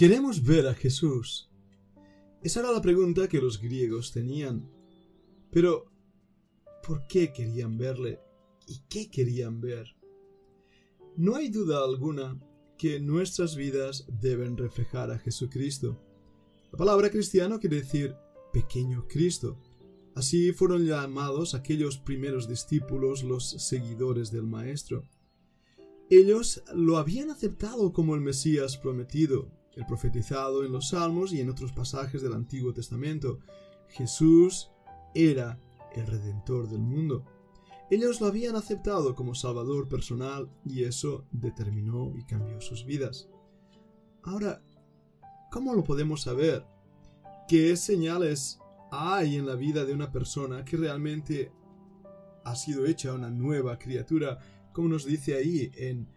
Queremos ver a Jesús. Esa era la pregunta que los griegos tenían. Pero, ¿por qué querían verle? ¿Y qué querían ver? No hay duda alguna que nuestras vidas deben reflejar a Jesucristo. La palabra cristiano quiere decir pequeño Cristo. Así fueron llamados aquellos primeros discípulos, los seguidores del Maestro. Ellos lo habían aceptado como el Mesías prometido, el profetizado en los Salmos y en otros pasajes del Antiguo Testamento. Jesús era el Redentor del mundo. Ellos lo habían aceptado como Salvador personal y eso determinó y cambió sus vidas. Ahora, ¿cómo lo podemos saber? ¿Qué señales hay en la vida de una persona que realmente ha sido hecha una nueva criatura, como nos dice ahí en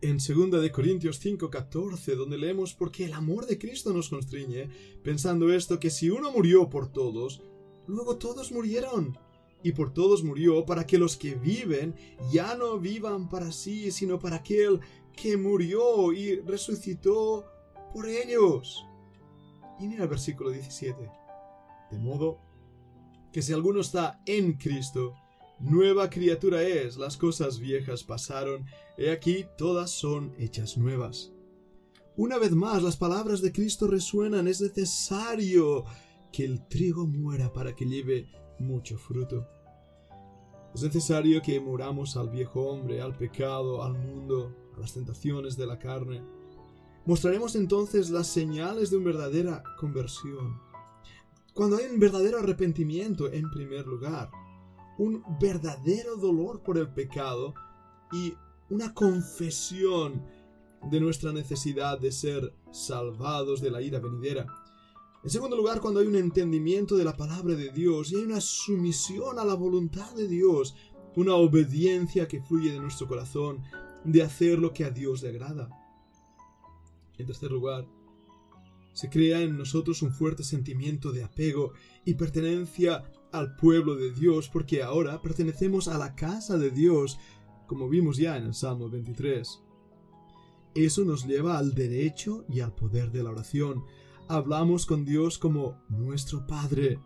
en 2 de Corintios 5:14, donde leemos porque el amor de Cristo nos constriñe, pensando esto que si uno murió por todos, luego todos murieron y por todos murió para que los que viven ya no vivan para sí, sino para aquel que murió y resucitó por ellos. Y mira el versículo 17. De modo que si alguno está en Cristo, nueva criatura es, las cosas viejas pasaron, he aquí todas son hechas nuevas. Una vez más las palabras de Cristo resuenan, es necesario que el trigo muera para que lleve mucho fruto. Es necesario que muramos al viejo hombre, al pecado, al mundo, a las tentaciones de la carne. Mostraremos entonces las señales de una verdadera conversión. Cuando hay un verdadero arrepentimiento en primer lugar, un verdadero dolor por el pecado y una confesión de nuestra necesidad de ser salvados de la ira venidera. En segundo lugar, cuando hay un entendimiento de la palabra de Dios y hay una sumisión a la voluntad de Dios, una obediencia que fluye de nuestro corazón de hacer lo que a Dios le agrada. En tercer lugar, se crea en nosotros un fuerte sentimiento de apego y pertenencia al pueblo de Dios, porque ahora pertenecemos a la casa de Dios, como vimos ya en el Salmo 23. Eso nos lleva al derecho y al poder de la oración, hablamos con Dios como nuestro Padre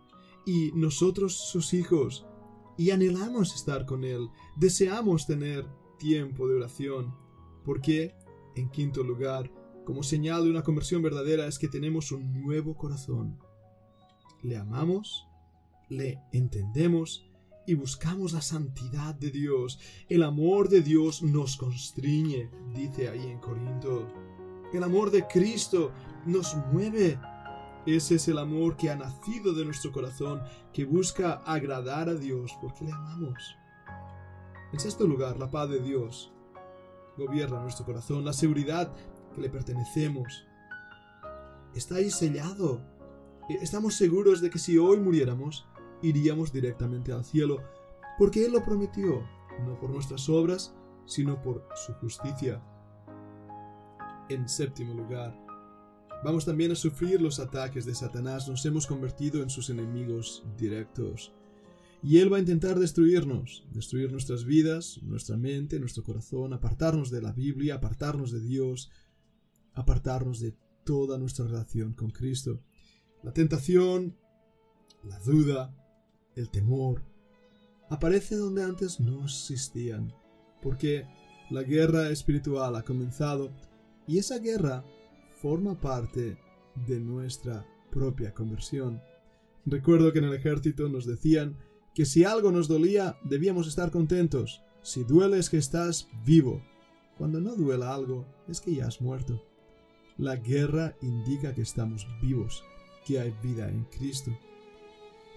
y nosotros sus hijos y anhelamos estar con Él, deseamos tener tiempo de oración, porque, en quinto lugar, como señal de una conversión verdadera es que tenemos un nuevo corazón. Le amamos, le entendemos y buscamos la santidad de Dios. El amor de Dios nos constriñe, dice ahí en Corinto. El amor de Cristo nos mueve. Ese es el amor que ha nacido de nuestro corazón, que busca agradar a Dios porque le amamos. En sexto lugar, la paz de Dios gobierna nuestro corazón, la seguridad que le pertenecemos. Está ahí sellado. Estamos seguros de que si hoy muriéramos, iríamos directamente al cielo, porque Él lo prometió, no por nuestras obras, sino por su justicia. En séptimo lugar, vamos también a sufrir los ataques de Satanás, nos hemos convertido en sus enemigos directos. Y Él va a intentar destruirnos, destruir nuestras vidas, nuestra mente, nuestro corazón, apartarnos de la Biblia, apartarnos de Dios, apartarnos de toda nuestra relación con Cristo. La tentación, la duda, el temor, aparece donde antes no existían, porque la guerra espiritual ha comenzado y esa guerra forma parte de nuestra propia conversión. Recuerdo que en el ejército nos decían que si algo nos dolía debíamos estar contentos. Si duele es que estás vivo. Cuando no duela algo es que ya has muerto. La guerra indica que estamos vivos, que hay vida en Cristo.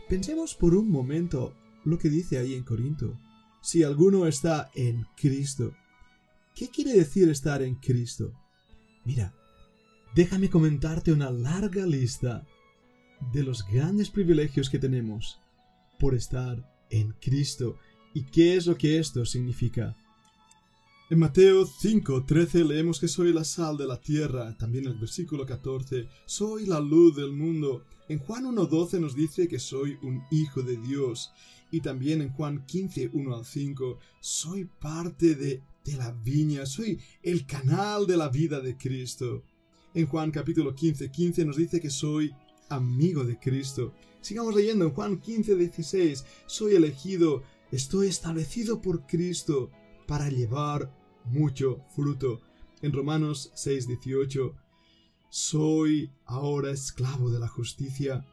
Pensemos por un momento lo que dice ahí en Corinto. Si alguno está en Cristo. ¿Qué quiere decir estar en Cristo? Mira, déjame comentarte una larga lista de los grandes privilegios que tenemos por estar en Cristo y qué es lo que esto significa. En Mateo 5:13 leemos que soy la sal de la tierra, también el versículo 14, soy la luz del mundo. En Juan 1:12 nos dice que soy un hijo de Dios y también en Juan 15:1 al 5, soy parte de de la viña, soy el canal de la vida de Cristo. En Juan capítulo 15, 15 nos dice que soy amigo de Cristo. Sigamos leyendo en Juan 15, 16. Soy elegido, estoy establecido por Cristo para llevar mucho fruto. En Romanos 6, 18. Soy ahora esclavo de la justicia.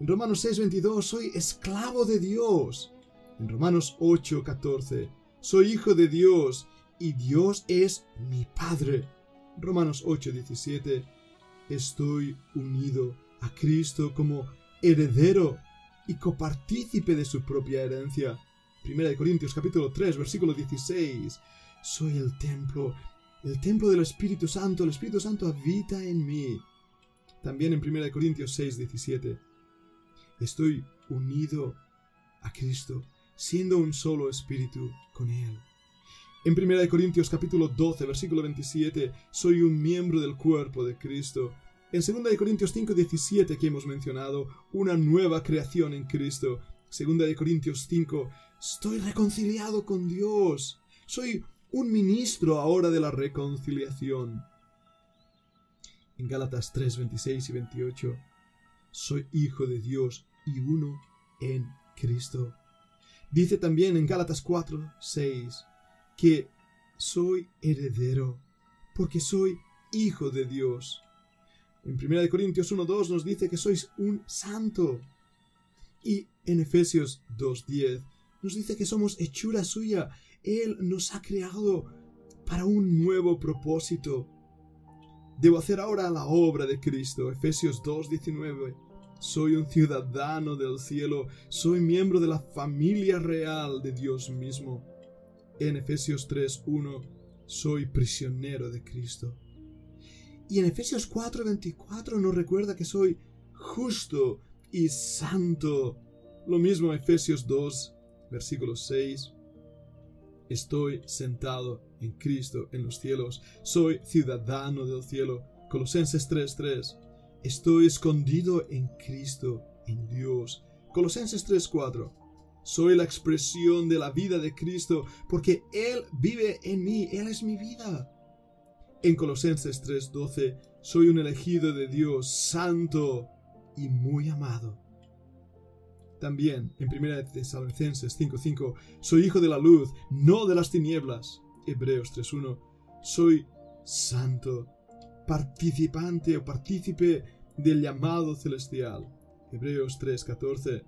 En Romanos 6, 22. Soy esclavo de Dios. En Romanos 8, 14. Soy hijo de Dios y Dios es mi Padre. Romanos 8, 17. Estoy unido a Cristo como heredero y copartícipe de su propia herencia. Primera de Corintios capítulo 3, versículo 16. Soy el templo, el templo del Espíritu Santo, el Espíritu Santo habita en mí. También en Primera de Corintios 6, 17. Estoy unido a Cristo, siendo un solo espíritu con Él. En 1 Corintios capítulo 12, versículo 27, soy un miembro del cuerpo de Cristo. En 2 Corintios 5, 17 que hemos mencionado, una nueva creación en Cristo. 2 Corintios 5, estoy reconciliado con Dios. Soy un ministro ahora de la reconciliación. En Gálatas 3, 26 y 28, soy hijo de Dios y uno en Cristo. Dice también en Gálatas 4, 6, que soy heredero, porque soy hijo de Dios. En 1 Corintios 1.2 nos dice que sois un santo. Y en Efesios 2.10 nos dice que somos hechura suya. Él nos ha creado para un nuevo propósito. Debo hacer ahora la obra de Cristo. Efesios 2.19. Soy un ciudadano del cielo. Soy miembro de la familia real de Dios mismo. En Efesios 3.1, soy prisionero de Cristo. Y en Efesios 4.24 nos recuerda que soy justo y santo. Lo mismo Efesios 2, versículo 6. Estoy sentado en Cristo en los cielos. Soy ciudadano del cielo. Colosenses 3.3. Estoy escondido en Cristo, en Dios. Colosenses 3.4. Soy la expresión de la vida de Cristo porque Él vive en mí, Él es mi vida. En Colosenses 3:12, soy un elegido de Dios, santo y muy amado. También en 1 Tesalonicenses 5:5, soy hijo de la luz, no de las tinieblas. Hebreos 3:1, soy santo, participante o partícipe del llamado celestial. Hebreos 3:14,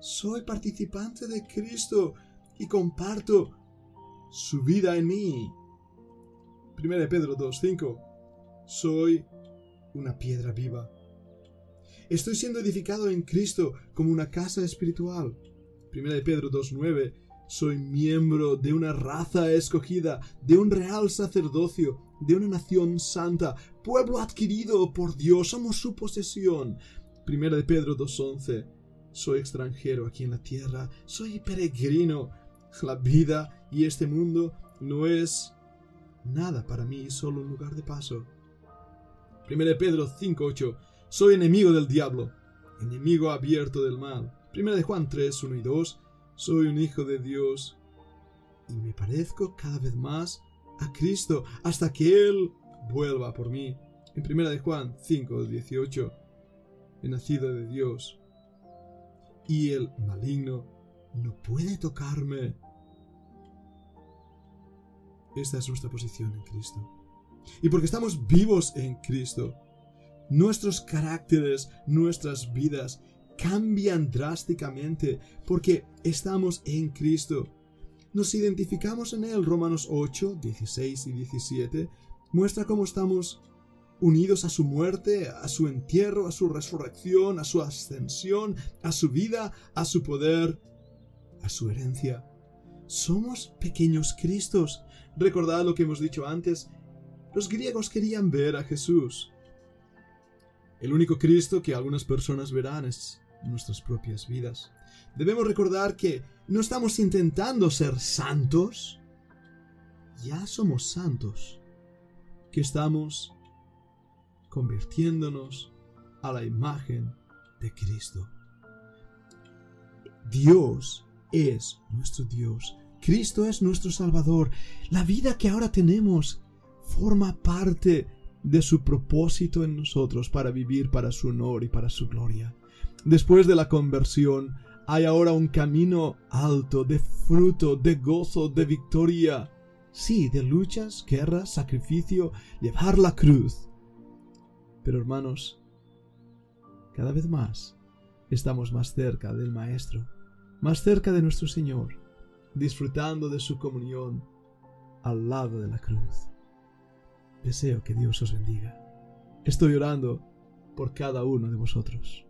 soy participante de Cristo y comparto su vida en mí. 1 Pedro 2.5 Soy una piedra viva. Estoy siendo edificado en Cristo como una casa espiritual. 1 Pedro 2.9 Soy miembro de una raza escogida, de un real sacerdocio, de una nación santa, pueblo adquirido por Dios, somos su posesión. 1 Pedro 2.11 soy extranjero aquí en la tierra, soy peregrino. La vida y este mundo no es nada para mí, solo un lugar de paso. 1 Pedro 5.8 Soy enemigo del diablo, enemigo abierto del mal. 1 Juan 3, 1 y 2 Soy un hijo de Dios y me parezco cada vez más a Cristo hasta que Él vuelva por mí. En 1 Juan 5, 18 He nacido de Dios y el maligno no puede tocarme. Esta es nuestra posición en Cristo. Y porque estamos vivos en Cristo, nuestros caracteres, nuestras vidas cambian drásticamente porque estamos en Cristo. Nos identificamos en Él. Romanos 8, 16 y 17 muestra cómo estamos unidos a su muerte, a su entierro, a su resurrección, a su ascensión, a su vida, a su poder, a su herencia. Somos pequeños Cristos. Recordad lo que hemos dicho antes. Los griegos querían ver a Jesús. El único Cristo que algunas personas verán es nuestras propias vidas. Debemos recordar que no estamos intentando ser santos. Ya somos santos. Que estamos convirtiéndonos a la imagen de Cristo. Dios es nuestro Dios. Cristo es nuestro Salvador. La vida que ahora tenemos forma parte de su propósito en nosotros para vivir para su honor y para su gloria. Después de la conversión, hay ahora un camino alto de fruto, de gozo, de victoria. Sí, de luchas, guerras, sacrificio, llevar la cruz. Pero hermanos, cada vez más estamos más cerca del Maestro, más cerca de nuestro Señor, disfrutando de su comunión al lado de la cruz. Deseo que Dios os bendiga. Estoy orando por cada uno de vosotros.